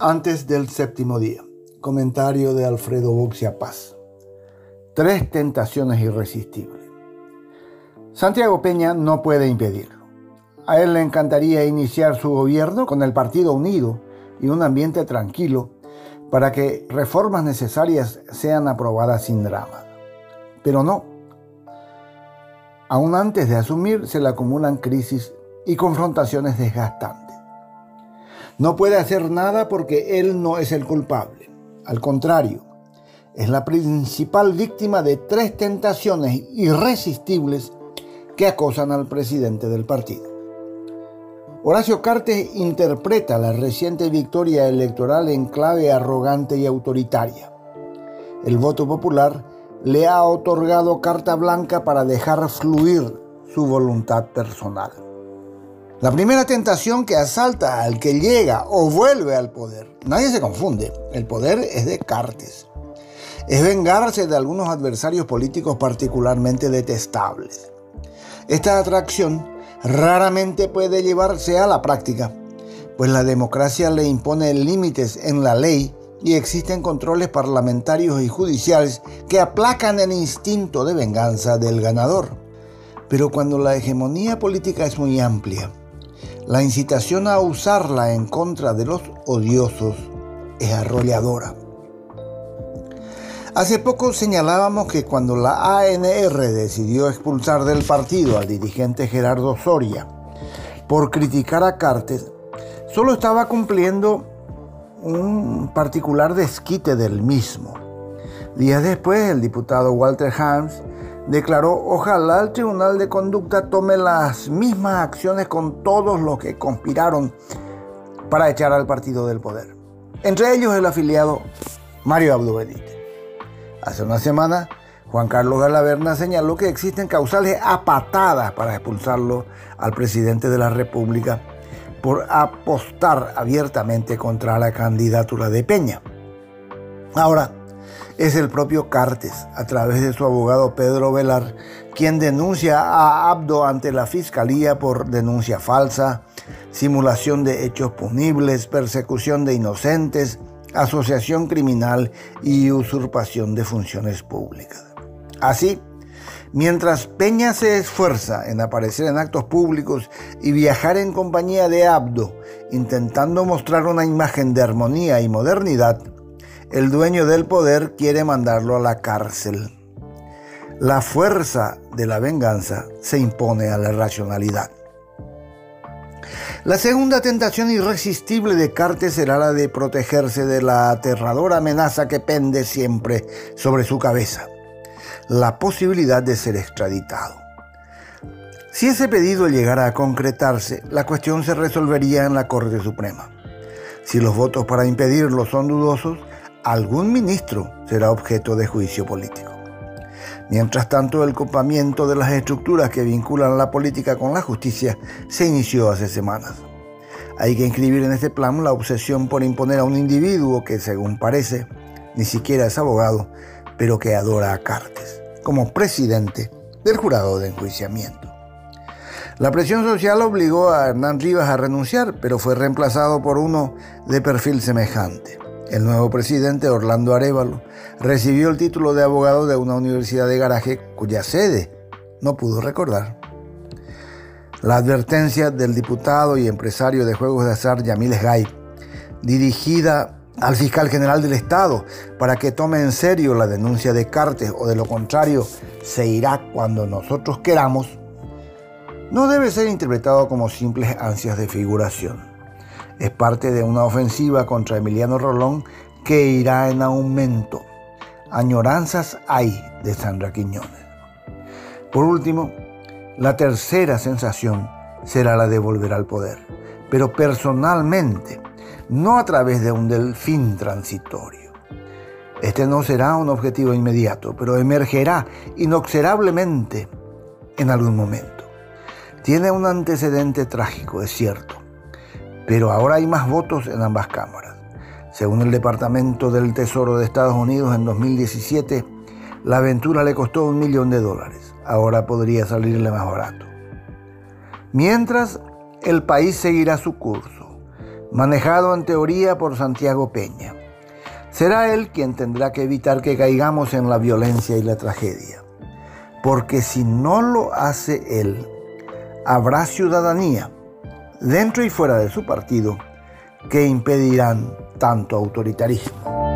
Antes del séptimo día. Comentario de Alfredo Buxia Paz. Tres tentaciones irresistibles. Santiago Peña no puede impedirlo. A él le encantaría iniciar su gobierno con el Partido Unido y un ambiente tranquilo para que reformas necesarias sean aprobadas sin drama. Pero no. Aún antes de asumir se le acumulan crisis y confrontaciones desgastantes. No puede hacer nada porque él no es el culpable. Al contrario, es la principal víctima de tres tentaciones irresistibles que acosan al presidente del partido. Horacio Cartes interpreta la reciente victoria electoral en clave arrogante y autoritaria. El voto popular le ha otorgado carta blanca para dejar fluir su voluntad personal. La primera tentación que asalta al que llega o vuelve al poder. Nadie se confunde, el poder es de Cartes. Es vengarse de algunos adversarios políticos particularmente detestables. Esta atracción raramente puede llevarse a la práctica, pues la democracia le impone límites en la ley y existen controles parlamentarios y judiciales que aplacan el instinto de venganza del ganador. Pero cuando la hegemonía política es muy amplia, la incitación a usarla en contra de los odiosos es arrolladora. Hace poco señalábamos que cuando la ANR decidió expulsar del partido al dirigente Gerardo Soria por criticar a Cartes, solo estaba cumpliendo un particular desquite del mismo. Días después, el diputado Walter Hans declaró, ojalá el Tribunal de Conducta tome las mismas acciones con todos los que conspiraron para echar al partido del poder. Entre ellos el afiliado Mario Abdo Benítez. Hace una semana, Juan Carlos Galaverna señaló que existen causales a patadas para expulsarlo al presidente de la República por apostar abiertamente contra la candidatura de Peña. Ahora, es el propio Cartes, a través de su abogado Pedro Velar, quien denuncia a Abdo ante la Fiscalía por denuncia falsa, simulación de hechos punibles, persecución de inocentes, asociación criminal y usurpación de funciones públicas. Así, mientras Peña se esfuerza en aparecer en actos públicos y viajar en compañía de Abdo, intentando mostrar una imagen de armonía y modernidad, el dueño del poder quiere mandarlo a la cárcel. La fuerza de la venganza se impone a la racionalidad. La segunda tentación irresistible de Cartes será la de protegerse de la aterradora amenaza que pende siempre sobre su cabeza, la posibilidad de ser extraditado. Si ese pedido llegara a concretarse, la cuestión se resolvería en la Corte Suprema. Si los votos para impedirlo son dudosos, algún ministro será objeto de juicio político. Mientras tanto, el copamiento de las estructuras que vinculan la política con la justicia se inició hace semanas. Hay que inscribir en este plan la obsesión por imponer a un individuo que, según parece, ni siquiera es abogado, pero que adora a Cartes, como presidente del jurado de enjuiciamiento. La presión social obligó a Hernán Rivas a renunciar, pero fue reemplazado por uno de perfil semejante. El nuevo presidente, Orlando Arevalo, recibió el título de abogado de una universidad de garaje cuya sede no pudo recordar. La advertencia del diputado y empresario de juegos de azar Yamil Gay, dirigida al fiscal general del Estado para que tome en serio la denuncia de Cartes o de lo contrario se irá cuando nosotros queramos, no debe ser interpretado como simples ansias de figuración es parte de una ofensiva contra Emiliano Rolón que irá en aumento. Añoranzas hay de Sandra Quiñones. Por último, la tercera sensación será la de volver al poder, pero personalmente, no a través de un delfín transitorio. Este no será un objetivo inmediato, pero emergerá inexorablemente en algún momento. Tiene un antecedente trágico, es cierto, pero ahora hay más votos en ambas cámaras. Según el Departamento del Tesoro de Estados Unidos, en 2017 la aventura le costó un millón de dólares. Ahora podría salirle más barato. Mientras, el país seguirá su curso, manejado en teoría por Santiago Peña. Será él quien tendrá que evitar que caigamos en la violencia y la tragedia. Porque si no lo hace él, habrá ciudadanía dentro y fuera de su partido que impedirán tanto autoritarismo.